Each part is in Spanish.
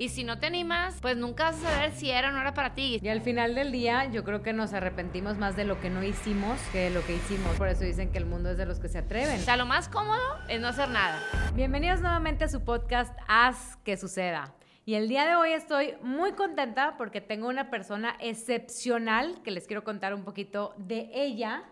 Y si no te animas, pues nunca vas a saber si era o no era para ti. Y al final del día, yo creo que nos arrepentimos más de lo que no hicimos que de lo que hicimos. Por eso dicen que el mundo es de los que se atreven. O sea, lo más cómodo es no hacer nada. Bienvenidos nuevamente a su podcast Haz que suceda. Y el día de hoy estoy muy contenta porque tengo una persona excepcional que les quiero contar un poquito de ella.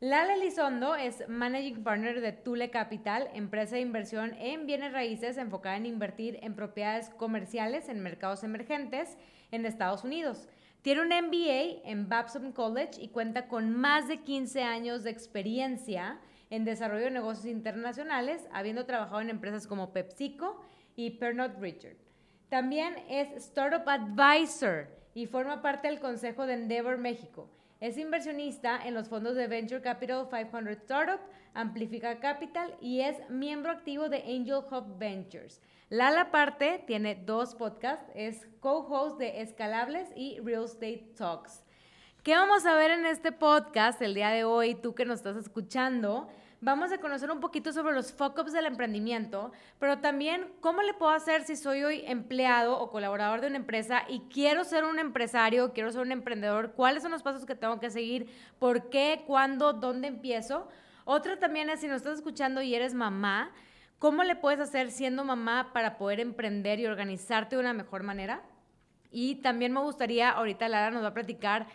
Lala Elizondo es Managing Partner de Tule Capital, empresa de inversión en bienes raíces enfocada en invertir en propiedades comerciales en mercados emergentes en Estados Unidos. Tiene un MBA en Babson College y cuenta con más de 15 años de experiencia en desarrollo de negocios internacionales, habiendo trabajado en empresas como PepsiCo y Pernod Richard. También es Startup Advisor y forma parte del Consejo de Endeavor México. Es inversionista en los fondos de Venture Capital 500 Startup, Amplifica Capital y es miembro activo de Angel Hub Ventures. Lala Parte tiene dos podcasts, es co-host de Escalables y Real Estate Talks. ¿Qué vamos a ver en este podcast el día de hoy, tú que nos estás escuchando? Vamos a conocer un poquito sobre los fuck-ups del emprendimiento, pero también cómo le puedo hacer si soy hoy empleado o colaborador de una empresa y quiero ser un empresario, quiero ser un emprendedor, cuáles son los pasos que tengo que seguir, por qué, cuándo, dónde empiezo. Otra también es si nos estás escuchando y eres mamá, ¿cómo le puedes hacer siendo mamá para poder emprender y organizarte de una mejor manera? Y también me gustaría, ahorita Lara nos va a platicar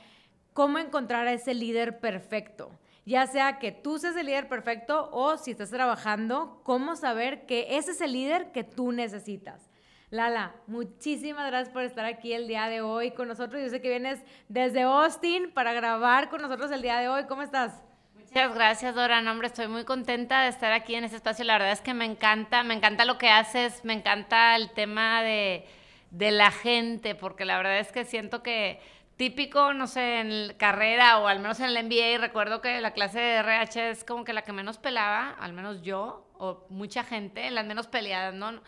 cómo encontrar a ese líder perfecto ya sea que tú seas el líder perfecto o si estás trabajando, cómo saber que ese es el líder que tú necesitas. Lala, muchísimas gracias por estar aquí el día de hoy con nosotros. Yo sé que vienes desde Austin para grabar con nosotros el día de hoy. ¿Cómo estás? Muchas gracias, Dora. No, hombre, estoy muy contenta de estar aquí en este espacio. La verdad es que me encanta, me encanta lo que haces, me encanta el tema de, de la gente, porque la verdad es que siento que típico, no sé, en carrera o al menos en el MBA, recuerdo que la clase de RH es como que la que menos pelaba, al menos yo o mucha gente, las menos peleadas, ¿no?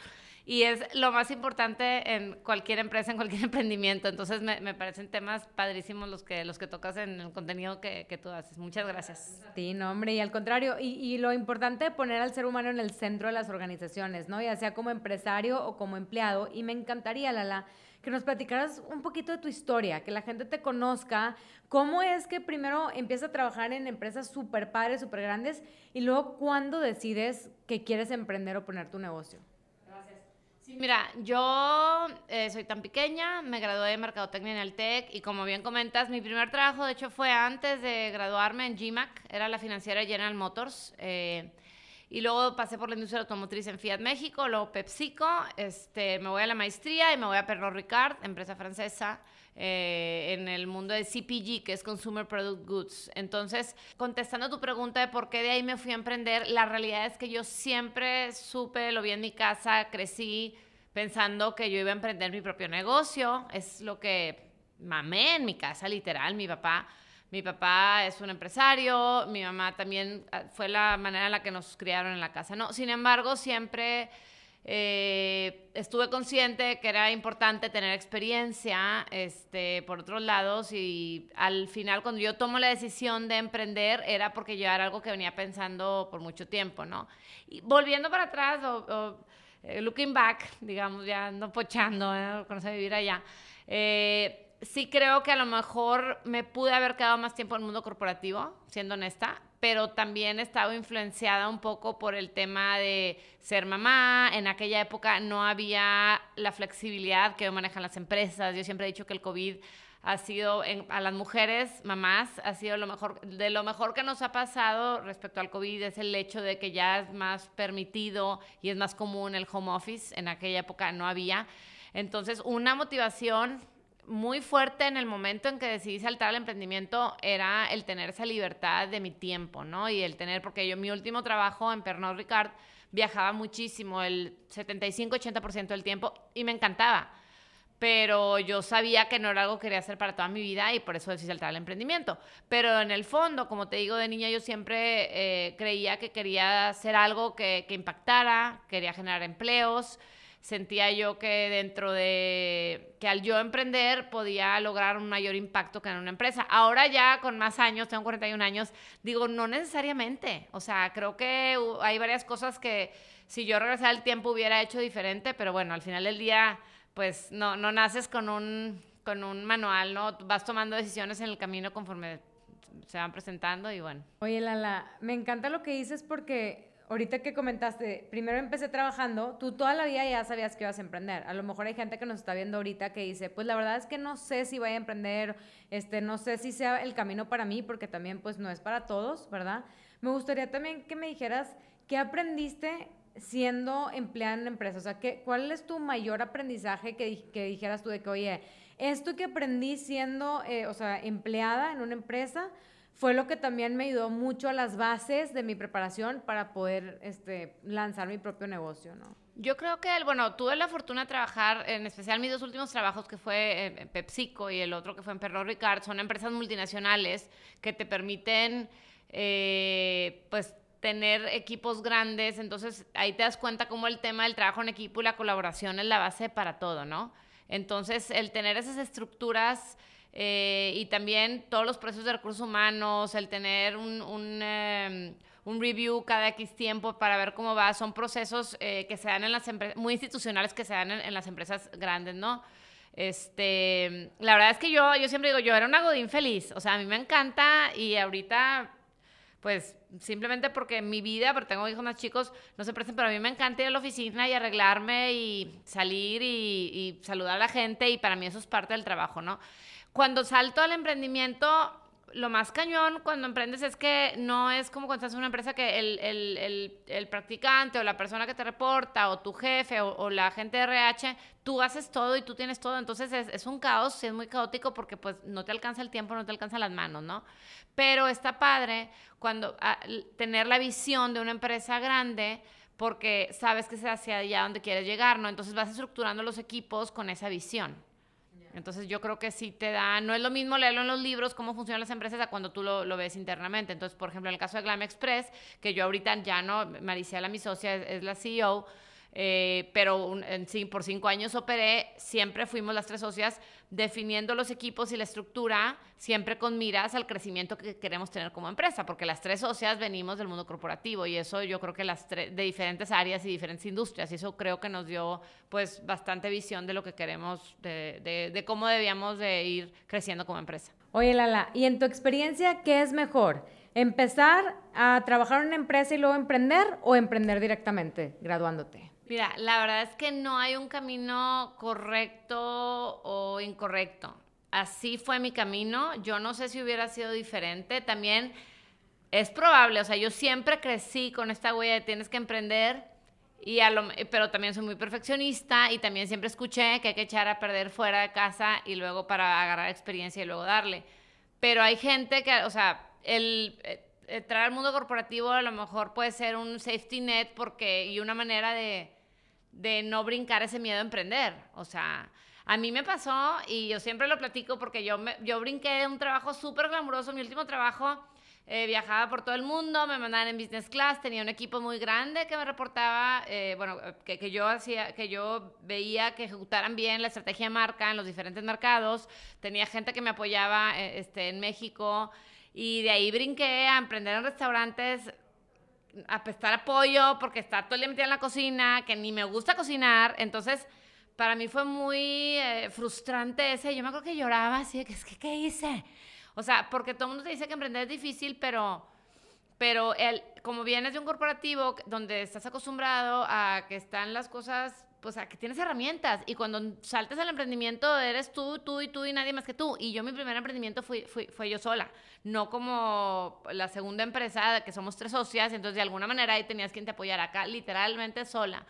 Y es lo más importante en cualquier empresa, en cualquier emprendimiento. Entonces me, me parecen temas padrísimos los que, los que tocas en el contenido que, que tú haces. Muchas gracias. Sí, no, hombre, y al contrario, y, y, lo importante de poner al ser humano en el centro de las organizaciones, ¿no? Ya sea como empresario o como empleado. Y me encantaría, Lala, que nos platicaras un poquito de tu historia, que la gente te conozca, cómo es que primero empiezas a trabajar en empresas súper padres, súper grandes, y luego cuándo decides que quieres emprender o poner tu negocio. Gracias. Mira, yo eh, soy tan pequeña, me gradué de Mercadotecnia en el TEC y como bien comentas, mi primer trabajo de hecho fue antes de graduarme en GMAC, era la financiera General Motors. Eh, y luego pasé por la industria automotriz en Fiat México, luego PepsiCo, este, me voy a la maestría y me voy a Pernod Ricard, empresa francesa, eh, en el mundo de CPG, que es Consumer Product Goods. Entonces, contestando tu pregunta de por qué de ahí me fui a emprender, la realidad es que yo siempre supe, lo vi en mi casa, crecí pensando que yo iba a emprender mi propio negocio, es lo que mamé en mi casa, literal, mi papá mi papá es un empresario, mi mamá también ah, fue la manera en la que nos criaron en la casa. No, sin embargo, siempre eh, estuve consciente que era importante tener experiencia este, por otros lados y al final cuando yo tomo la decisión de emprender era porque yo era algo que venía pensando por mucho tiempo, ¿no? Y volviendo para atrás o, eh, looking back, digamos, ya no pochando, ¿eh? conocer vivir allá. Eh, sí creo que a lo mejor me pude haber quedado más tiempo en el mundo corporativo, siendo honesta, pero también he estado influenciada un poco por el tema de ser mamá. En aquella época no había la flexibilidad que manejan las empresas. Yo siempre he dicho que el COVID ha sido a las mujeres, mamás, ha sido lo mejor, de lo mejor que nos ha pasado respecto al COVID es el hecho de que ya es más permitido y es más común el home office. En aquella época no había. Entonces, una motivación muy fuerte en el momento en que decidí saltar al emprendimiento era el tener esa libertad de mi tiempo, ¿no? Y el tener, porque yo mi último trabajo en Pernod Ricard viajaba muchísimo, el 75-80% del tiempo, y me encantaba. Pero yo sabía que no era algo que quería hacer para toda mi vida y por eso decidí saltar al emprendimiento. Pero en el fondo, como te digo, de niña yo siempre eh, creía que quería hacer algo que, que impactara, quería generar empleos sentía yo que dentro de que al yo emprender podía lograr un mayor impacto que en una empresa. Ahora ya con más años, tengo 41 años, digo, no necesariamente. O sea, creo que hay varias cosas que si yo regresara el tiempo hubiera hecho diferente, pero bueno, al final del día pues no, no naces con un, con un manual, ¿no? Vas tomando decisiones en el camino conforme se van presentando y bueno. Oye, Lala, me encanta lo que dices porque ahorita que comentaste, primero empecé trabajando, tú toda la vida ya sabías que ibas a emprender. A lo mejor hay gente que nos está viendo ahorita que dice, pues la verdad es que no sé si voy a emprender, este, no sé si sea el camino para mí, porque también pues no es para todos, ¿verdad? Me gustaría también que me dijeras qué aprendiste siendo empleada en la empresa. O sea, ¿qué, ¿cuál es tu mayor aprendizaje que, que dijeras tú de que, oye, esto que aprendí siendo, eh, o sea, empleada en una empresa, fue lo que también me ayudó mucho a las bases de mi preparación para poder este, lanzar mi propio negocio, ¿no? Yo creo que, bueno, tuve la fortuna de trabajar, en especial mis dos últimos trabajos, que fue en PepsiCo y el otro que fue en Perro Ricard, son empresas multinacionales que te permiten, eh, pues, tener equipos grandes, entonces ahí te das cuenta cómo el tema del trabajo en equipo y la colaboración es la base para todo, ¿no? Entonces, el tener esas estructuras eh, y también todos los procesos de recursos humanos, el tener un, un, em, un, review cada X tiempo para ver cómo va, son procesos eh, que se dan en las empresas, muy institucionales que se dan en, las empresas grandes, ¿no? Este, la verdad es que yo, yo siempre digo, yo era una godín feliz, o sea, a mí me encanta y ahorita, pues, simplemente porque mi vida, porque tengo hijos más chicos, no se prestan, pero a mí me encanta ir a la oficina y arreglarme y salir y, y saludar a la gente y para mí eso es parte del trabajo, ¿no? Cuando salto al emprendimiento, lo más cañón cuando emprendes es que no es como cuando estás en una empresa que el, el, el, practicante o la persona que te reporta o tu jefe o, la gente de RH, tú haces todo y tú tienes todo. Entonces es, un caos, es muy caótico porque pues no te alcanza el tiempo, no te alcanzan las manos, ¿no? Pero está padre cuando ah, tener la visión de una empresa grande porque sabes que es hacia allá donde quieres llegar, ¿no? Entonces vas estructurando los equipos con esa visión. Entonces yo creo que sí te da, no es lo mismo leerlo en los libros, cómo funcionan las empresas, a cuando tú lo, ves internamente. Entonces, por ejemplo, en el caso de Glam Express, que yo ahorita ya no, Maricela, mi socia, es la CEO, eh, pero por cinco años operé, siempre fuimos las tres socias definiendo los equipos y la estructura, siempre con miras al crecimiento que queremos tener como empresa, porque las tres socias venimos del mundo corporativo y eso yo creo que las tres, de diferentes áreas y diferentes industrias, y eso creo que nos dio pues bastante visión de lo que queremos, de, de cómo debíamos de ir creciendo como empresa. Oye, Lala, ¿y en tu experiencia qué es mejor? ¿Empezar a trabajar en una empresa y luego emprender o emprender directamente, graduándote? Mira, la verdad es que no hay un camino correcto o incorrecto. Así fue mi camino. Yo no sé si hubiera sido diferente. También es probable, o sea, yo siempre crecí con esta huella de tienes que emprender, y a lo, pero también soy muy perfeccionista y también siempre escuché que hay que echar a perder fuera de casa y luego para agarrar experiencia y luego darle. Pero hay gente que, o sea, el eh, entrar al mundo corporativo a lo mejor puede ser un safety net porque y una manera de de no brincar ese miedo a emprender. O sea, a mí me pasó y yo siempre lo platico porque yo, me, yo brinqué un trabajo súper glamuroso. Mi último trabajo eh, viajaba por todo el mundo, me mandaban en business class, tenía un equipo muy grande que me reportaba, eh, bueno, que, que, yo hacía, que yo veía que ejecutaran bien la estrategia de marca en los diferentes mercados. Tenía gente que me apoyaba eh, este, en México. Y de ahí brinqué a emprender en restaurantes a prestar apoyo porque está todo el día metida en la cocina, que ni me gusta cocinar. Entonces, para mí fue muy eh, frustrante ese. Yo me acuerdo que lloraba así de que, es que, ¿qué hice? O sea, porque todo el mundo te dice que emprender es difícil, pero, pero el, como vienes de un corporativo donde estás acostumbrado a que están las cosas pues a que tienes herramientas y cuando saltes al emprendimiento eres tú, tú y tú y nadie más que tú. Y yo mi primer emprendimiento fui, fui, fue yo sola, no como la segunda empresa que somos tres socias, entonces de alguna manera ahí tenías quien te apoyara acá, literalmente sola.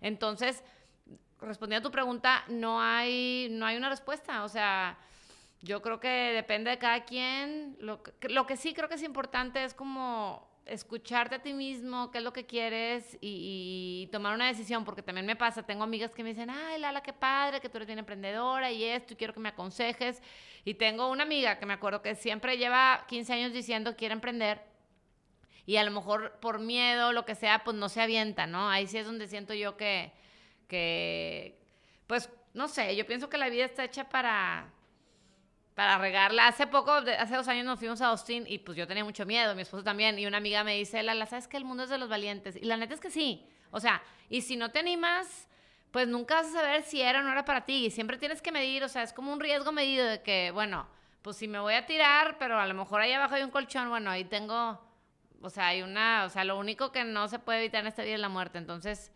Entonces, respondiendo a tu pregunta, no hay, no hay una respuesta, o sea... Yo creo que depende de cada quien. Lo lo que sí creo que es importante es como escucharte a ti mismo, qué es lo que quieres y, tomar una decisión, porque también me pasa, tengo amigas que me dicen, ay, Lala, qué padre, que tú eres bien emprendedora y esto, y quiero que me aconsejes. Y tengo una amiga que me acuerdo que siempre lleva 15 años diciendo quiere emprender y a lo mejor por miedo, lo que sea, pues no se avienta, ¿no? Ahí sí es donde siento yo que, que pues, no sé, yo pienso que la vida está hecha para para regarla. Hace poco, hace dos años nos fuimos a Austin y pues yo tenía mucho miedo, mi esposo también, y una amiga me dice, Lala, ¿sabes que el mundo es de los valientes? Y la neta es que sí. O sea, y si no te animas, pues nunca vas a saber si era o no era para ti. Y siempre tienes que medir, o sea, es como un riesgo medido de que, bueno, pues si me voy a tirar, pero a lo mejor ahí abajo hay un colchón, bueno, ahí tengo, o sea, hay una, o sea, lo único que no se puede evitar en esta vida es la muerte. Entonces,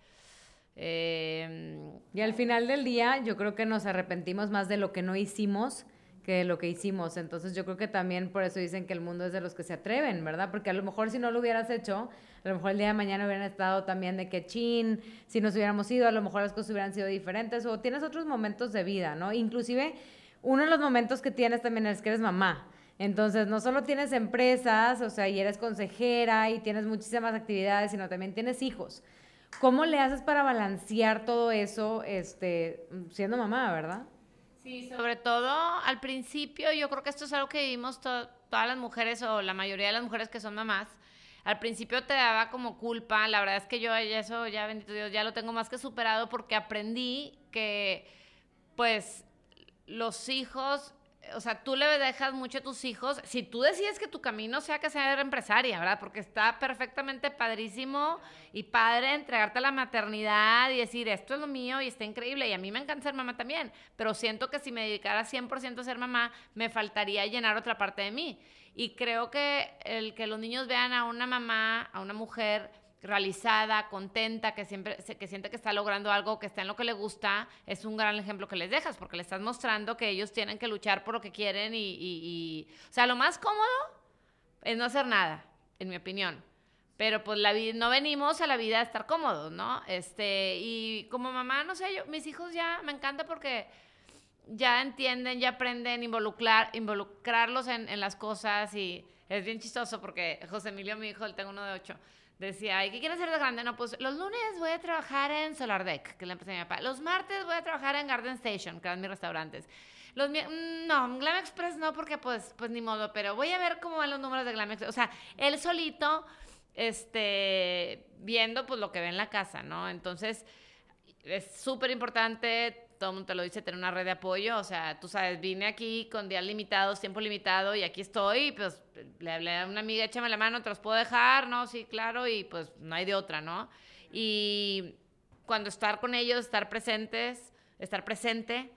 eh, y al final del día, yo creo que nos arrepentimos más de lo que no hicimos que lo que hicimos. Entonces yo creo que también por eso dicen que el mundo es de los que se atreven, ¿verdad? Porque a lo mejor si no lo hubieras hecho, a lo mejor el día de mañana hubieran estado también de que chin, si nos hubiéramos ido, a lo mejor las cosas hubieran sido diferentes o tienes otros momentos de vida, ¿no? Inclusive uno de los momentos que tienes también es que eres mamá. Entonces, no solo tienes empresas, o sea, y eres consejera y tienes muchísimas actividades, sino también tienes hijos. ¿Cómo le haces para balancear todo eso este, siendo mamá, verdad? Sí, sobre todo al principio, yo creo que esto es algo que vivimos todas las mujeres o la mayoría de las mujeres que son mamás. Al principio te daba como culpa, la verdad es que yo eso ya, bendito Dios, ya lo tengo más que superado porque aprendí que pues los hijos o sea, tú le dejas mucho a tus hijos, si tú decides que tu camino sea que ser empresaria, ¿verdad? Porque está perfectamente padrísimo y padre entregarte a la maternidad y decir, esto es lo mío y está increíble y a mí me encanta ser mamá también, pero siento que si me dedicara 100% a ser mamá, me faltaría llenar otra parte de mí. Y creo que el que los niños vean a una mamá, a una mujer realizada, contenta, que siempre que siente que está logrando algo, que está en lo que le gusta, es un gran ejemplo que les dejas, porque le estás mostrando que ellos tienen que luchar por lo que quieren y, o sea, lo más cómodo es no hacer nada, en mi opinión. Pero pues la vida, no venimos a la vida a estar cómodos, ¿no? Este, y como mamá, no sé, yo, mis hijos ya me encanta porque ya entienden, ya aprenden involucrar, involucrarlos en, en las cosas y es bien chistoso porque José Emilio, mi hijo, él tengo uno de ocho, decía, ¿y qué quieres hacer de grande? No, pues los lunes voy a trabajar en Solar Deck, que es la empresa de mi papá. Los martes voy a trabajar en Garden Station, que eran mis restaurantes. Los mm, no, Glam Express no, porque pues, pues ni modo, pero voy a ver cómo van los números de Glam Express. O sea, él solito, este, viendo pues lo que ve en la casa, ¿no? Entonces, es súper importante todo el mundo te lo dice, tener una red de apoyo. O sea, tú sabes, vine aquí con días limitados, tiempo limitado y aquí estoy. Pues le hablé a una amiga, échame la mano, te los puedo dejar, ¿no? Sí, claro, y pues no hay de otra, ¿no? Y cuando estar con ellos, estar presentes, estar presente,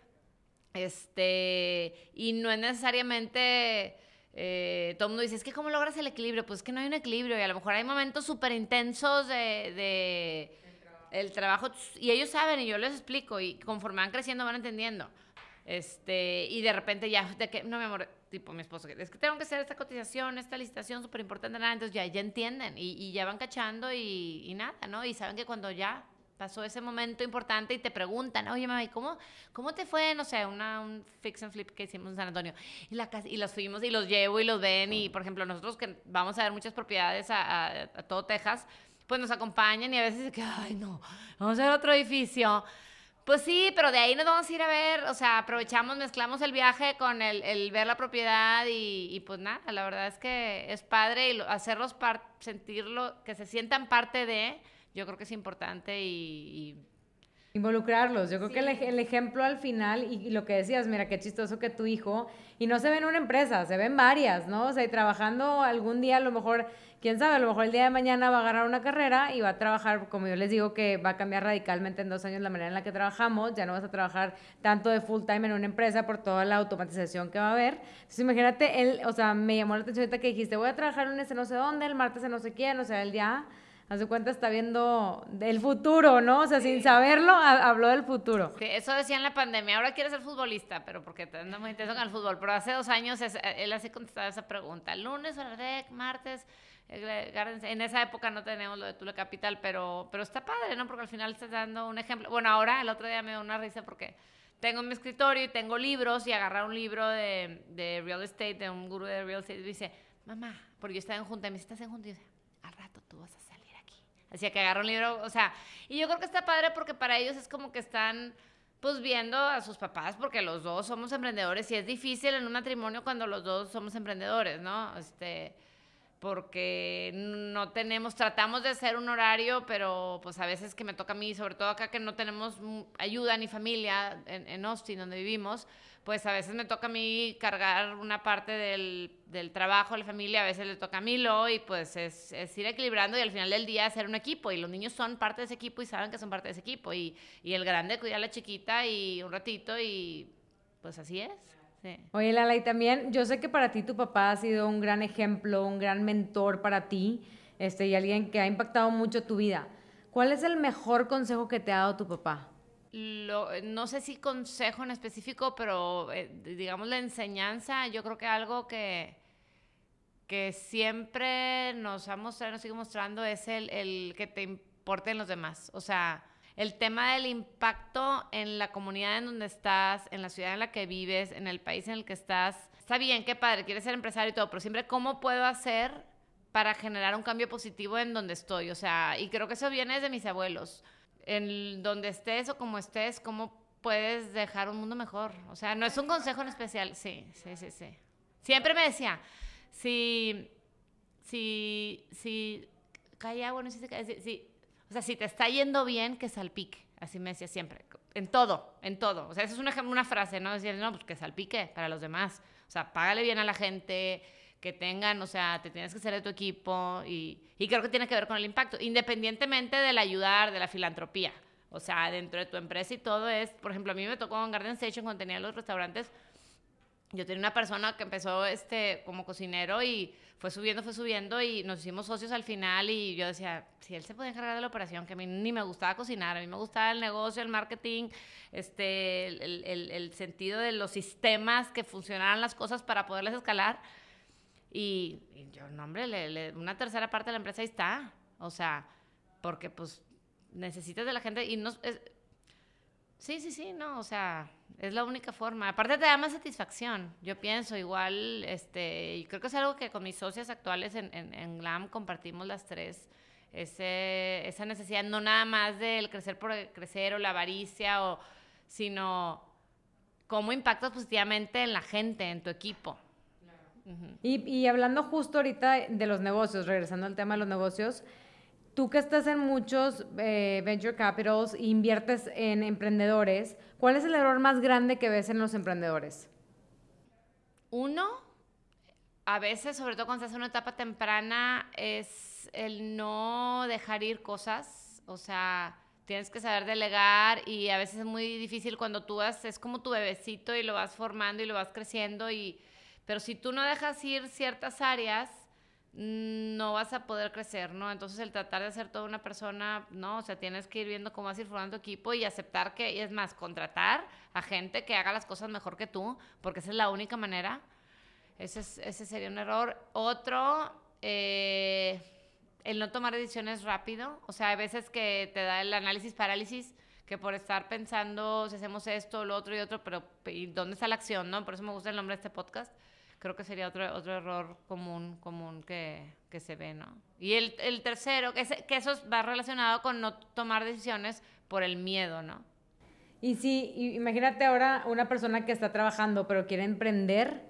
este, y no es necesariamente. Eh, todo el mundo dice, es que ¿cómo logras el equilibrio? Pues es que no hay un equilibrio y a lo mejor hay momentos súper intensos de el trabajo, y ellos saben y yo les explico y conforme van creciendo van entendiendo. Este, y de repente ya, de que, no, mi amor, tipo mi esposo, es que tengo que hacer esta cotización, esta licitación súper importante, nada, entonces ya, ya entienden y, y ya van cachando y, y, nada, ¿no? Y saben que cuando ya pasó ese momento importante y te preguntan, oye, mamá, ¿cómo, cómo te fue, no sé, una, un fix and flip que hicimos en San Antonio? Y, la, y los fuimos y los llevo y los ven y, por ejemplo, nosotros que vamos a ver muchas propiedades a, a, a todo Texas, pues nos acompañan y a veces que, ay, no, vamos a ver otro edificio. Pues sí, pero de ahí nos vamos a ir a ver, o sea, aprovechamos, mezclamos el viaje con el, el ver la propiedad y, pues nada, la verdad es que es padre y hacerlos sentirlo, que se sientan parte de, yo creo que es importante y Involucrarlos. Yo creo que el, el, ejemplo al final, y, y, lo que decías, mira, qué chistoso que tu hijo, y no se ve en una empresa, se ven varias, ¿no? O sea, y trabajando algún día, a lo mejor quién sabe, a lo mejor el día de mañana va a agarrar una carrera y va a trabajar, como yo les digo, que va a cambiar radicalmente en dos años la manera en la que trabajamos, ya no vas a trabajar tanto de full time en una empresa por toda la automatización que va a haber. Entonces imagínate, él, o sea, me llamó la atención ahorita que dijiste, voy a trabajar un ese no sé dónde, el martes en no sé quién, o sea, el día... A su cuenta está viendo el futuro, ¿no? O sea, sin saberlo, habló del futuro. Sí, eso decía en la pandemia. Ahora quiere ser futbolista, pero porque anda muy intenso con el fútbol. Pero hace dos años él así contestaba esa pregunta. Lunes, hora martes, en esa época no tenemos lo de Tula Capital, pero, pero está padre, ¿no? Porque al final estás dando un ejemplo. Bueno, ahora el otro día me dio una risa porque tengo en mi escritorio y tengo libros y agarrar un libro de, de real estate, de un gurú de real estate, y dice, mamá, porque yo estaba en junta, y me dice, ¿estás en junta? Y dice, al rato tú vas a salir aquí. Así que agarro un libro, o sea, y yo creo que está padre porque para ellos es como que están pues viendo a sus papás, porque los dos somos emprendedores y es difícil en un matrimonio cuando los dos somos emprendedores, ¿no? Este, porque no tenemos, tratamos de hacer un horario, pero pues a veces que me toca a mí, sobre todo acá que no tenemos ayuda ni familia en, en Austin, donde vivimos, pues a veces me toca a mí cargar una parte del, del trabajo, la familia, a veces le toca a mí lo, y pues es, ir equilibrando y al final del día hacer un equipo. Y los niños son parte de ese equipo y saben que son parte de ese equipo. Y, y el grande cuida a la chiquita y un ratito y pues así es. Sí. Oye, Lala, y también yo sé que para ti tu papá ha sido un gran ejemplo, un gran mentor para ti, este, y alguien que ha impactado mucho tu vida. ¿Cuál es el mejor consejo que te ha dado tu papá? no sé si consejo en específico, pero eh, digamos la enseñanza, yo creo que algo que, que siempre nos ha mostrado, nos sigue mostrando es el, el que te importen los demás. O sea, el tema del impacto en la comunidad en donde estás, en la ciudad en la que vives, en el país en el que estás. Está bien, qué padre, quieres ser empresario y todo, pero siempre cómo puedo hacer para generar un cambio positivo en donde estoy. O sea, y creo que eso viene desde mis abuelos en donde estés o como estés, cómo puedes dejar un mundo mejor. O sea, no es un consejo en especial. Sí, sí, sí, sí. Siempre me decía, si, si, si, calla, bueno, si, si, o sea, si te está yendo bien, que salpique. Así me decía siempre. En todo, en todo. O sea, esa es una, una frase, ¿no? Decir, no, pues que salpique para los demás. O sea, págale bien a la gente, que tengan, o sea, te tienes que ser de tu equipo y, y creo que tiene que ver con el impacto, independientemente del ayudar, de la filantropía. O sea, dentro de tu empresa y todo es, por ejemplo, a mí me tocó en Garden Station cuando tenía los restaurantes, yo tenía una persona que empezó este, como cocinero y fue subiendo, fue subiendo y nos hicimos socios al final y yo decía, si él se puede encargar de la operación, que a mí ni me gustaba cocinar, a mí me gustaba el negocio, el marketing, este, el, el, el sentido de los sistemas que funcionaran las cosas para poderlas escalar y, yo, no, hombre, una tercera parte de la empresa ahí está. O sea, porque pues necesitas de la gente y no... sí, sí, sí, no, o sea, es la única forma. Aparte te da más satisfacción, yo pienso, igual, este, y creo que es algo que con mis socias actuales en, en, GLAM compartimos las tres, ese, esa necesidad no nada más del crecer por crecer o la avaricia, o, sino cómo impactas positivamente en la gente, en tu equipo. Y, hablando justo ahorita de los negocios, regresando al tema de los negocios, tú que estás en muchos eh, venture capitals e inviertes en emprendedores, ¿cuál es el error más grande que ves en los emprendedores? Uno, a veces, sobre todo cuando estás en una etapa temprana, es el no dejar ir cosas, o sea, tienes que saber delegar y a veces es muy difícil cuando tú vas, es como tu bebecito y lo vas formando y lo vas creciendo y pero si tú no dejas ir ciertas áreas, no vas a poder crecer, ¿no? Entonces el tratar de ser toda una persona, ¿no? O sea, tienes que ir viendo cómo vas a ir formando equipo y aceptar que, es más, contratar a gente que haga las cosas mejor que tú, porque esa es la única manera. Ese, ese sería un error. Otro, eh, el no tomar decisiones rápido. O sea, hay veces que te da el análisis parálisis, que por estar pensando si hacemos esto, lo otro y otro, pero ¿y dónde está la acción, no? Por eso me gusta el nombre de este podcast creo que sería otro, otro error común, común que, que se ve, ¿no? Y el, el tercero, que, que eso va relacionado con no tomar decisiones por el miedo, ¿no? Y si, imagínate ahora una persona que está trabajando pero quiere emprender,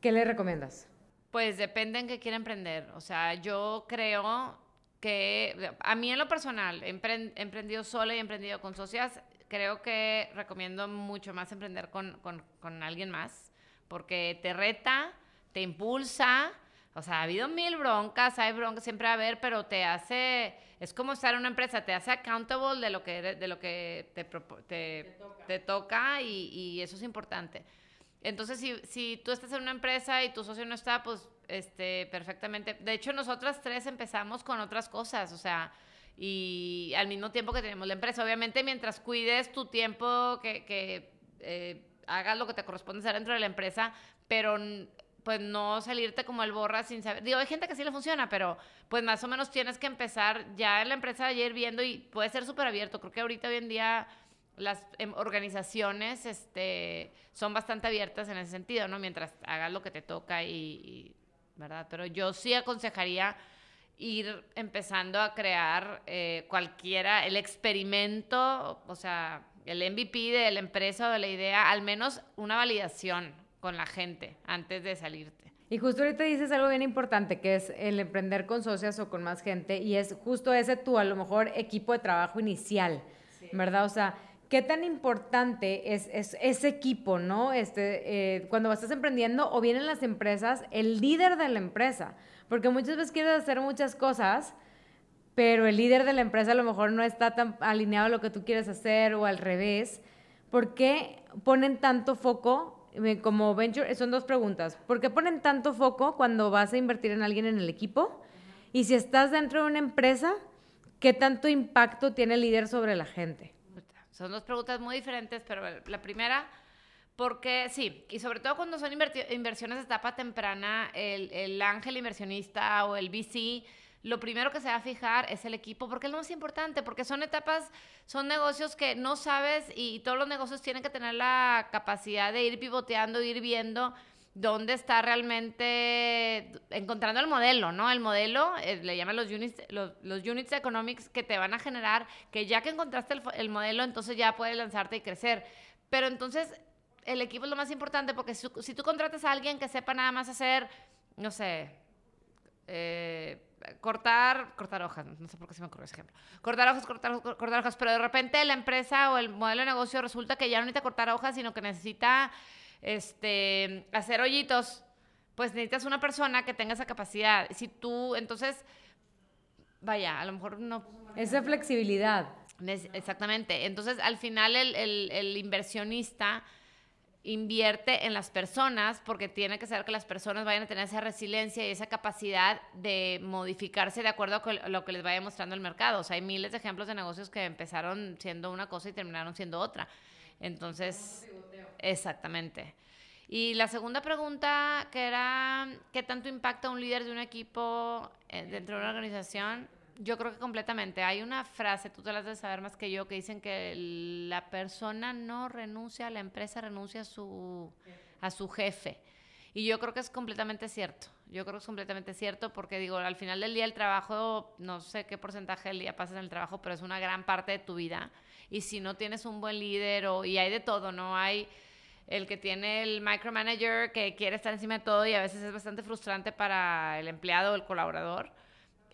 ¿qué le recomiendas? Pues depende en qué quiere emprender. O sea, yo creo que a mí en lo personal, he emprendido sola y he emprendido con socias, creo que recomiendo mucho más emprender con, con, con alguien más porque te reta, te impulsa. O sea, ha habido mil broncas, hay broncas, siempre va a haber, pero te hace, es como estar en una empresa, te hace accountable de lo que, de lo que te, te, te, toca, y, y, eso es importante. Entonces, si, si tú estás en una empresa y tu socio no está, pues este, perfectamente. De hecho, nosotras tres empezamos con otras cosas, o sea, y al mismo tiempo que tenemos la empresa. Obviamente, mientras cuides tu tiempo, que, que eh, hagas lo que te corresponde hacer dentro de la empresa, pero pues no salirte como el borra sin saber. Digo, hay gente que sí le funciona, pero pues más o menos tienes que empezar ya en la empresa ayer viendo y puede ser súper abierto. Creo que ahorita hoy en día las em, organizaciones este, son bastante abiertas en ese sentido, ¿no? Mientras hagas lo que te toca y, ¿verdad? Pero yo sí aconsejaría ir empezando a crear eh, cualquiera, el experimento, o sea, el MVP de la empresa o de la idea, al menos una validación con la gente antes de salirte. Y justo ahorita dices algo bien importante, que es el emprender con socias o con más gente, y es justo ese tu, a lo mejor, equipo de trabajo inicial, ¿verdad? O sea, ¿qué tan importante es, ese equipo, no? Este, eh, cuando estás emprendiendo o bien en las empresas, el líder de la empresa, porque muchas veces quieres hacer muchas cosas, pero el líder de la empresa a lo mejor no está tan alineado a lo que tú quieres hacer o al revés. ¿Por qué ponen tanto foco como venture, son dos preguntas. ¿Por qué ponen tanto foco cuando vas a invertir en alguien en el equipo? Y si estás dentro de una empresa, ¿qué tanto impacto tiene el líder sobre la gente? Son dos preguntas muy diferentes, pero la primera, porque sí, y sobre todo cuando son inversiones de etapa temprana, el, el ángel inversionista o el VC lo primero que se va a fijar es el equipo, porque es lo más importante, porque son etapas, son negocios que no sabes y todos los negocios tienen que tener la capacidad de ir pivoteando, ir viendo dónde está realmente encontrando el modelo, ¿no? El modelo, eh, le llaman los units, los, units economics que te van a generar, que ya que encontraste el, modelo, entonces ya puedes lanzarte y crecer. Pero entonces el equipo es lo más importante porque si, si tú contratas a alguien que sepa nada más hacer, no sé, eh, cortar, cortar hojas, no sé por qué se me ocurrió ese ejemplo. Cortar hojas, cortar, cortar hojas, pero de repente la empresa o el modelo de negocio resulta que ya no necesita cortar hojas, sino que necesita este, hacer hoyitos. Pues necesitas una persona que tenga esa capacidad. Si tú, entonces, vaya, a lo mejor no. Esa flexibilidad. Exactamente. Entonces, al final, el, el, el inversionista invierte en las personas porque tiene que saber que las personas vayan a tener esa resiliencia y esa capacidad de modificarse de acuerdo a lo que les vaya mostrando el mercado. O sea, hay miles de ejemplos de negocios que empezaron siendo una cosa y terminaron siendo otra. Entonces, exactamente. Y la segunda pregunta, que era, ¿qué tanto impacta un líder de un equipo eh, dentro de una organización? Yo creo que completamente. Hay una frase, tú te las debes saber más que yo, que dicen que la persona no renuncia a la empresa, renuncia a su, a su jefe. Y yo creo que es completamente cierto. Yo creo que es completamente cierto porque digo, al final del día el trabajo, no sé qué porcentaje del día pasas en el trabajo, pero es una gran parte de tu vida. Y si no tienes un buen líder o, y hay de todo, ¿no? Hay el que tiene el micromanager que quiere estar encima de todo y a veces es bastante frustrante para el empleado o el colaborador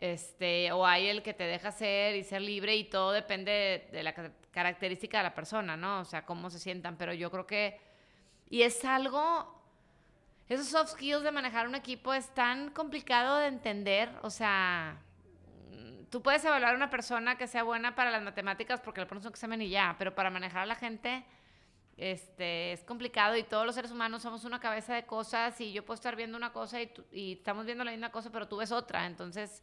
este, o hay el que te deja ser y ser libre y todo depende de, la característica de la persona, ¿no? O sea, cómo se sientan, pero yo creo que, y es algo, esos soft skills de manejar un equipo es tan complicado de entender, o sea, tú puedes evaluar a una persona que sea buena para las matemáticas porque le pones un examen y ya, pero para manejar a la gente este, es complicado y todos los seres humanos somos una cabeza de cosas y yo puedo estar viendo una cosa y, y estamos viendo la misma cosa, pero tú ves otra. Entonces,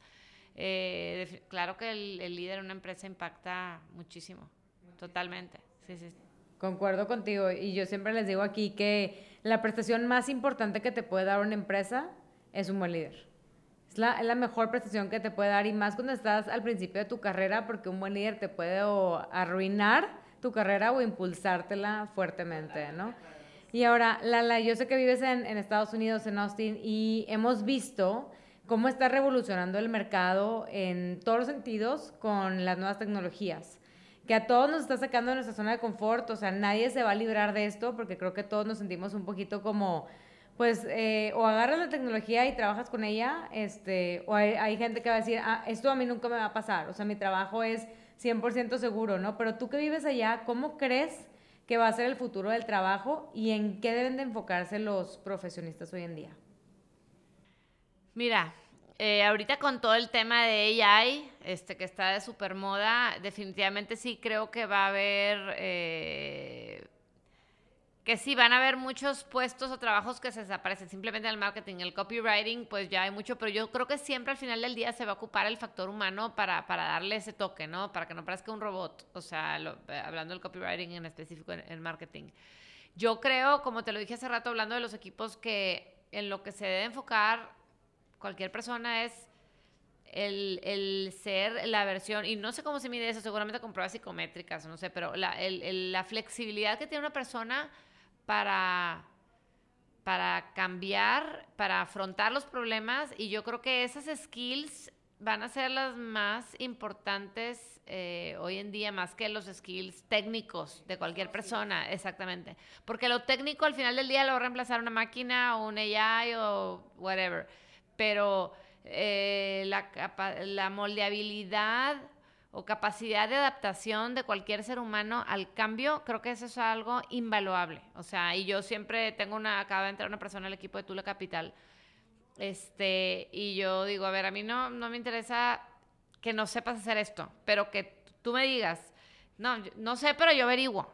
eh, claro que el, líder de una empresa impacta muchísimo, totalmente. Sí, sí. Concuerdo contigo y yo siempre les digo aquí que la prestación más importante que te puede dar una empresa es un buen líder. Es la, es la mejor prestación que te puede dar y más cuando estás al principio de tu carrera porque un buen líder te puede arruinar tu carrera o impulsártela fuertemente, ¿no? Y ahora, Lala, yo sé que vives en, en Estados Unidos, en Austin, y hemos visto cómo está revolucionando el mercado en todos los sentidos con las nuevas tecnologías. Que a todos nos está sacando de nuestra zona de confort, o sea, nadie se va a librar de esto porque creo que todos nos sentimos un poquito como, pues, eh, o agarras la tecnología y trabajas con ella, este, o hay, gente que va a decir, ah, esto a mí nunca me va a pasar, o sea, mi trabajo es 100% seguro, ¿no? Pero tú que vives allá, ¿cómo crees que va a ser el futuro del trabajo y en qué deben de enfocarse los profesionistas hoy en día? Mira, eh, ahorita con todo el tema de AI, este, que está de super moda, definitivamente sí creo que va a haber, eh, que sí, van a haber muchos puestos o trabajos que se desaparecen. Simplemente el marketing, el copywriting, pues ya hay mucho, pero yo creo que siempre al final del día se va a ocupar el factor humano para, para darle ese toque, ¿no? Para que no parezca un robot, o sea, eh, hablando del copywriting en específico en, en marketing. Yo creo, como te lo dije hace rato, hablando de los equipos, que en lo que se debe enfocar cualquier persona es el, ser la versión, y no sé cómo se mide eso, seguramente con pruebas psicométricas, no sé, pero la, la flexibilidad que tiene una persona para, para cambiar, para afrontar los problemas, y yo creo que esas skills van a ser las más importantes eh, hoy en día, más que los skills técnicos de cualquier persona, exactamente. Porque lo técnico al final del día lo va a reemplazar una máquina o un AI o whatever. Pero eh, la, la moldeabilidad o capacidad de adaptación de cualquier ser humano al cambio, creo que eso es algo invaluable. O sea, y yo siempre tengo una, acaba de entrar una persona al equipo de Tula Capital, este, y yo digo, a ver, a mí no, no me interesa que no sepas hacer esto, pero que tú me digas, no, no sé, pero yo averiguo.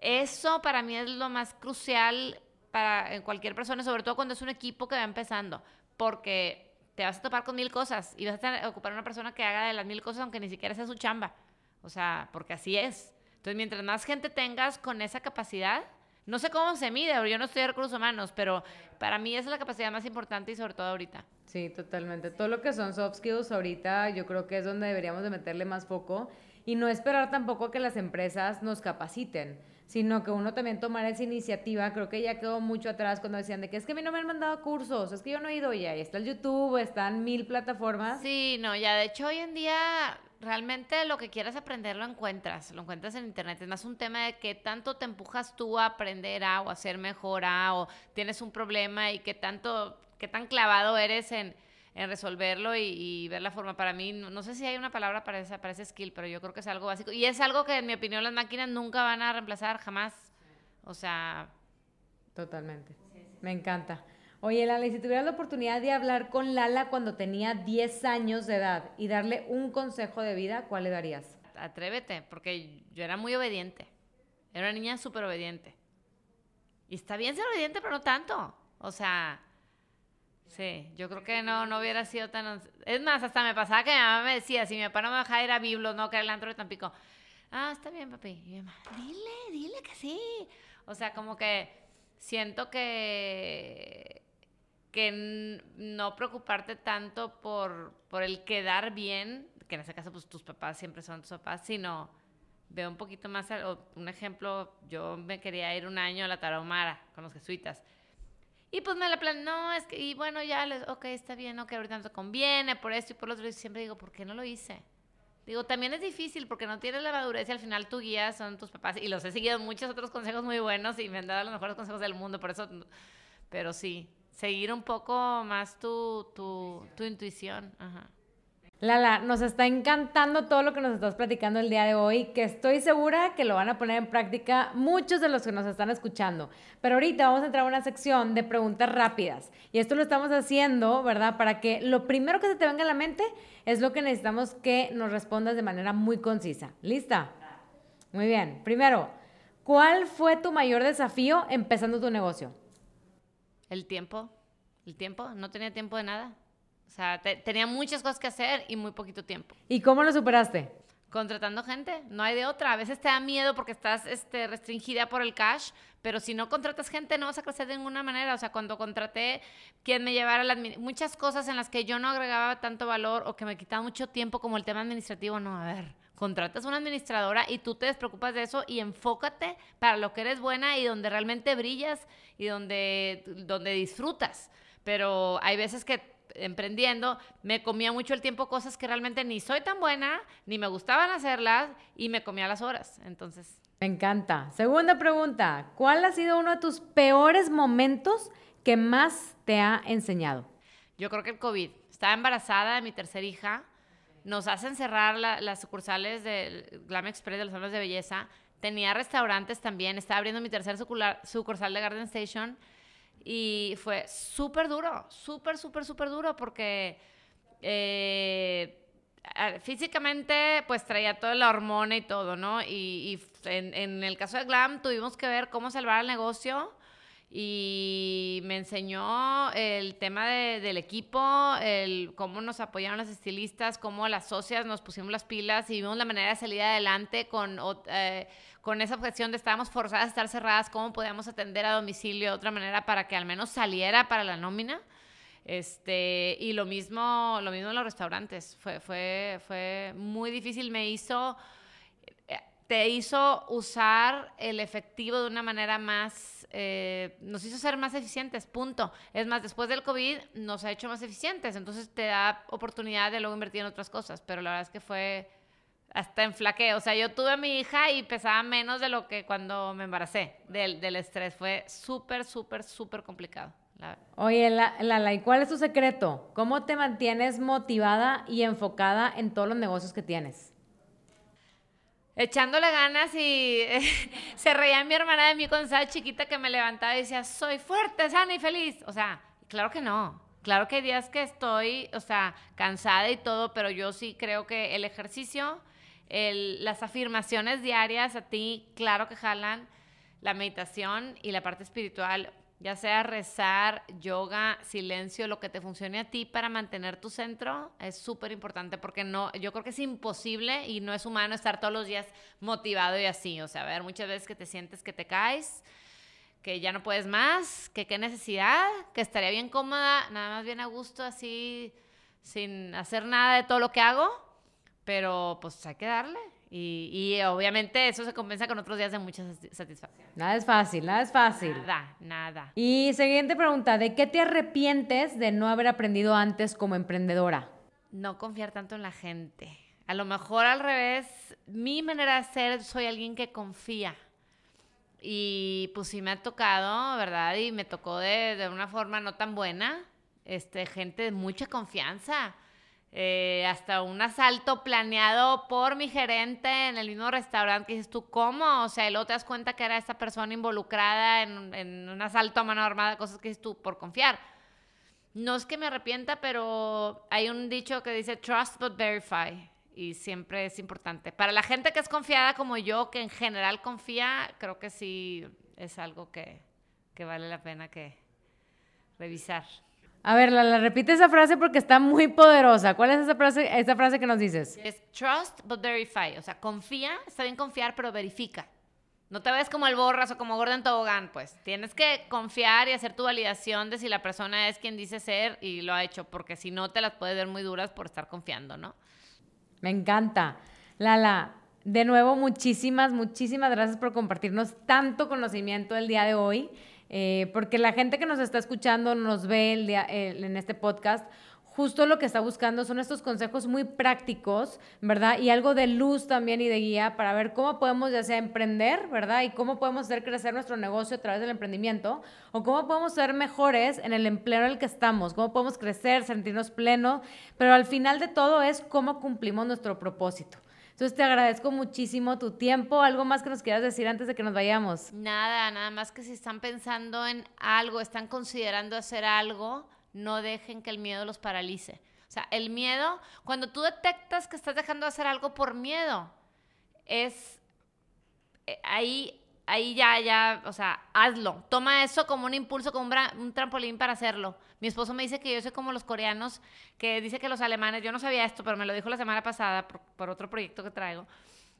Eso para mí es lo más crucial para cualquier persona, sobre todo cuando es un equipo que va empezando, porque te vas a topar con mil cosas y vas a ocupar una persona que haga de las mil cosas aunque ni siquiera sea su chamba. O sea, porque así es. Entonces, mientras más gente tengas con esa capacidad, no sé cómo se mide, yo no estoy de recursos humanos, pero para mí esa es la capacidad más importante y sobre todo ahorita. Sí, totalmente. Todo lo que son soft skills ahorita yo creo que es donde deberíamos de meterle más foco y no esperar tampoco que las empresas nos capaciten sino que uno también tomara esa iniciativa. Creo que ya quedó mucho atrás cuando decían de que es que a mí no me han mandado cursos, es que yo no he ido y ahí está el YouTube, están mil plataformas. Sí, no, ya de hecho hoy en día realmente lo que quieras aprender lo encuentras, lo encuentras en internet. Es más un tema de que tanto te empujas tú a aprender a o a ser mejor o tienes un problema y qué tanto, qué tan clavado eres en en resolverlo y, ver la forma. Para mí, no, sé si hay una palabra para, esa, para ese skill, pero yo creo que es algo básico. Y es algo que, en mi opinión, las máquinas nunca van a reemplazar, jamás. O sea... Totalmente. Me encanta. Oye, Lala, y si tuvieras la oportunidad de hablar con Lala cuando tenía 10 años de edad y darle un consejo de vida, ¿cuál le darías? Atrévete, porque yo era muy obediente. Era una niña súper obediente. Y está bien ser obediente, pero no tanto. O sea, Sí, yo creo que no, no hubiera sido tan... Es más, hasta me pasaba que mi mamá me decía, si mi papá no me dejaba ir a Biblos, no, que era el antro de Tampico. Ah, está bien, papi. Mi mamá, dile, dile que sí. O sea, como que siento que que no preocuparte tanto por, por el quedar bien, que en ese caso pues tus papás siempre son tus papás, sino veo un poquito más, un ejemplo, yo me quería ir un año a la Tarahumara con los jesuitas y pues me la plan, no, es que, y bueno, ya, les, ok, está bien, ok, ahorita no te conviene, por esto y por lo otro. Y siempre digo, ¿por qué no lo hice? Digo, también es difícil porque no tienes la madurez y al final tu guía son tus papás. Y los he seguido muchos otros consejos muy buenos y me han dado los mejores consejos del mundo, por eso, pero sí, seguir un poco más tu, tu, tu intuición. Ajá. Lala, nos está encantando todo lo que nos estás platicando el día de hoy, que estoy segura que lo van a poner en práctica muchos de los que nos están escuchando. Pero ahorita vamos a entrar a una sección de preguntas rápidas. Y esto lo estamos haciendo, ¿verdad? Para que lo primero que se te venga a la mente es lo que necesitamos que nos respondas de manera muy concisa. ¿Lista? Muy bien. Primero, ¿cuál fue tu mayor desafío empezando tu negocio? El tiempo. El tiempo. No tenía tiempo de nada. O sea, tenía muchas cosas que hacer y muy poquito tiempo. ¿Y cómo lo superaste? Contratando gente, no hay de otra. A veces te da miedo porque estás este, restringida por el cash, pero si no contratas gente no vas a crecer de ninguna manera. O sea, cuando contraté quien me llevara las muchas cosas en las que yo no agregaba tanto valor o que me quitaba mucho tiempo, como el tema administrativo, no, a ver, contratas una administradora y tú te despreocupas de eso y enfócate para lo que eres buena y donde realmente brillas y donde, donde disfrutas. Pero hay veces que emprendiendo, me comía mucho el tiempo cosas que realmente ni soy tan buena, ni me gustaban hacerlas y me comía las horas. Entonces. Me encanta. Segunda pregunta, ¿cuál ha sido uno de tus peores momentos que más te ha enseñado? Yo creo que el COVID. Estaba embarazada de mi tercera hija. Nos hacen cerrar las sucursales del Glam Express de los hombres de belleza. Tenía restaurantes también. Estaba abriendo mi tercer sucursal de Garden Station y fue súper duro, súper, súper, súper duro porque eh, físicamente pues traía toda la hormona y todo, ¿no? Y, en, en, el caso de Glam tuvimos que ver cómo salvar el negocio y me enseñó el tema del equipo, el cómo nos apoyaron las estilistas, cómo las socias nos pusimos las pilas y vimos la manera de salir adelante con, eh, con esa objeción de estábamos forzadas a estar cerradas, cómo podíamos atender a domicilio de otra manera para que al menos saliera para la nómina. Este, y lo mismo, lo mismo en los restaurantes. Fue, fue, fue muy difícil, me hizo te hizo usar el efectivo de una manera más, eh, nos hizo ser más eficientes, punto. Es más, después del COVID nos ha hecho más eficientes, entonces te da oportunidad de luego invertir en otras cosas, pero la verdad es que fue hasta en flaque. O sea, yo tuve a mi hija y pesaba menos de lo que cuando me embaracé del, del estrés. Fue súper, súper, súper complicado. Oye, Lala, ¿y cuál es tu secreto? ¿Cómo te mantienes motivada y enfocada en todos los negocios que tienes? Echándole ganas y se reía mi hermana de mí cuando estaba chiquita que me levantaba y decía, soy fuerte, sana y feliz. O sea, claro que no. Claro que hay días que estoy, o sea, cansada y todo, pero yo sí creo que el ejercicio, las afirmaciones diarias a ti, claro que jalan, la meditación y la parte espiritual ya sea rezar, yoga, silencio, lo que te funcione a ti para mantener tu centro, es súper importante porque no, yo creo que es imposible y no es humano estar todos los días motivado y así. O sea, a ver, muchas veces que te sientes que te caes, que ya no puedes más, que qué necesidad, que estaría bien cómoda, nada más bien a gusto así, sin hacer nada de todo lo que hago, pero pues hay que darle. Y, obviamente eso se compensa con otros días de mucha satisfacción. Nada es fácil, nada es fácil. Nada, nada. Y siguiente pregunta, ¿de qué te arrepientes de no haber aprendido antes como emprendedora? No confiar tanto en la gente. A lo mejor al revés, mi manera de ser, soy alguien que confía. Y pues sí me ha tocado, ¿verdad? Y me tocó de, de una forma no tan buena, este, gente de mucha confianza eh, hasta un asalto planeado por mi gerente en el mismo restaurante que dices tú, ¿cómo? O sea, y luego te das cuenta que era esta persona involucrada en, un asalto a mano armada, cosas que dices tú por confiar. No es que me arrepienta, pero hay un dicho que dice trust but verify y siempre es importante. Para la gente que es confiada como yo, que en general confía, creo que sí es algo que, que vale la pena que revisar. A ver, la, repite esa frase porque está muy poderosa. ¿Cuál es esa frase, esa frase que nos dices? Es trust but verify. O sea, confía, está bien confiar, pero verifica. No te ves como el borras o como Gordon Tobogán, pues. Tienes que confiar y hacer tu validación de si la persona es quien dice ser y lo ha hecho, porque si no te las puedes ver muy duras por estar confiando, ¿no? Me encanta. Lala, de nuevo, muchísimas, muchísimas gracias por compartirnos tanto conocimiento el día de hoy. Eh, porque la gente que nos está escuchando, nos ve el día, en este podcast, justo lo que está buscando son estos consejos muy prácticos, ¿verdad? Y algo de luz también y de guía para ver cómo podemos ya sea emprender, ¿verdad? Y cómo podemos hacer crecer nuestro negocio a través del emprendimiento, o cómo podemos ser mejores en el empleo en el que estamos, cómo podemos crecer, sentirnos plenos, pero al final de todo es cómo cumplimos nuestro propósito. Entonces te agradezco muchísimo tu tiempo. ¿Algo más que nos quieras decir antes de que nos vayamos? Nada, nada más que si están pensando en algo, están considerando hacer algo, no dejen que el miedo los paralice. O sea, el miedo, cuando tú detectas que estás dejando de hacer algo por miedo, es eh, ahí ahí ya, ya, o sea, hazlo. Toma eso como un impulso, como un, trampolín para hacerlo. Mi esposo me dice que yo soy como los coreanos, que dice que los alemanes, yo no sabía esto, pero me lo dijo la semana pasada por, otro proyecto que traigo,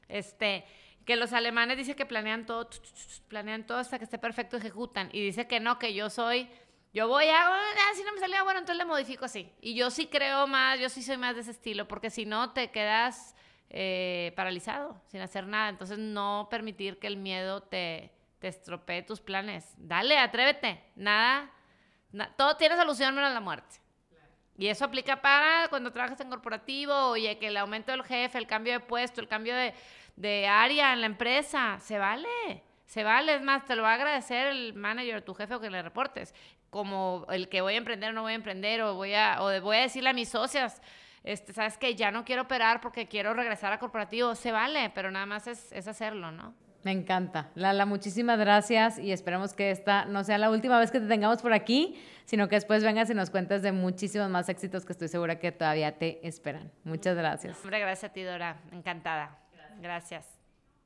este, que los alemanes dice que planean todo, planean todo hasta que esté perfecto, ejecutan. Y dice que no, que yo soy... Yo voy a, ah, si no me salía bueno, entonces le modifico así. Y yo sí creo más, yo sí soy más de ese estilo, porque si no te quedas eh, paralizado, sin hacer nada. Entonces, no permitir que el miedo te, te estropee tus planes. Dale, atrévete. Nada, todo tiene solución menos la muerte. Y eso aplica para cuando trabajas en corporativo, oye, que el aumento del jefe, el cambio de puesto, el cambio de, de área en la empresa, se vale, se vale. Es más, te lo va a agradecer el manager, tu jefe o que le reportes. Como el que voy a emprender o no voy a emprender, o voy a, o voy a decirle a mis socias, este, sabes que ya no quiero operar porque quiero regresar a corporativo, se vale, pero nada más es, es hacerlo, ¿no? Me encanta. Lala, muchísimas gracias y esperemos que esta no sea la última vez que te tengamos por aquí, sino que después vengas y nos cuentes de muchísimos más éxitos que estoy segura que todavía te esperan. Muchas gracias. Hombre, gracias a ti, Dora. Encantada. gracias.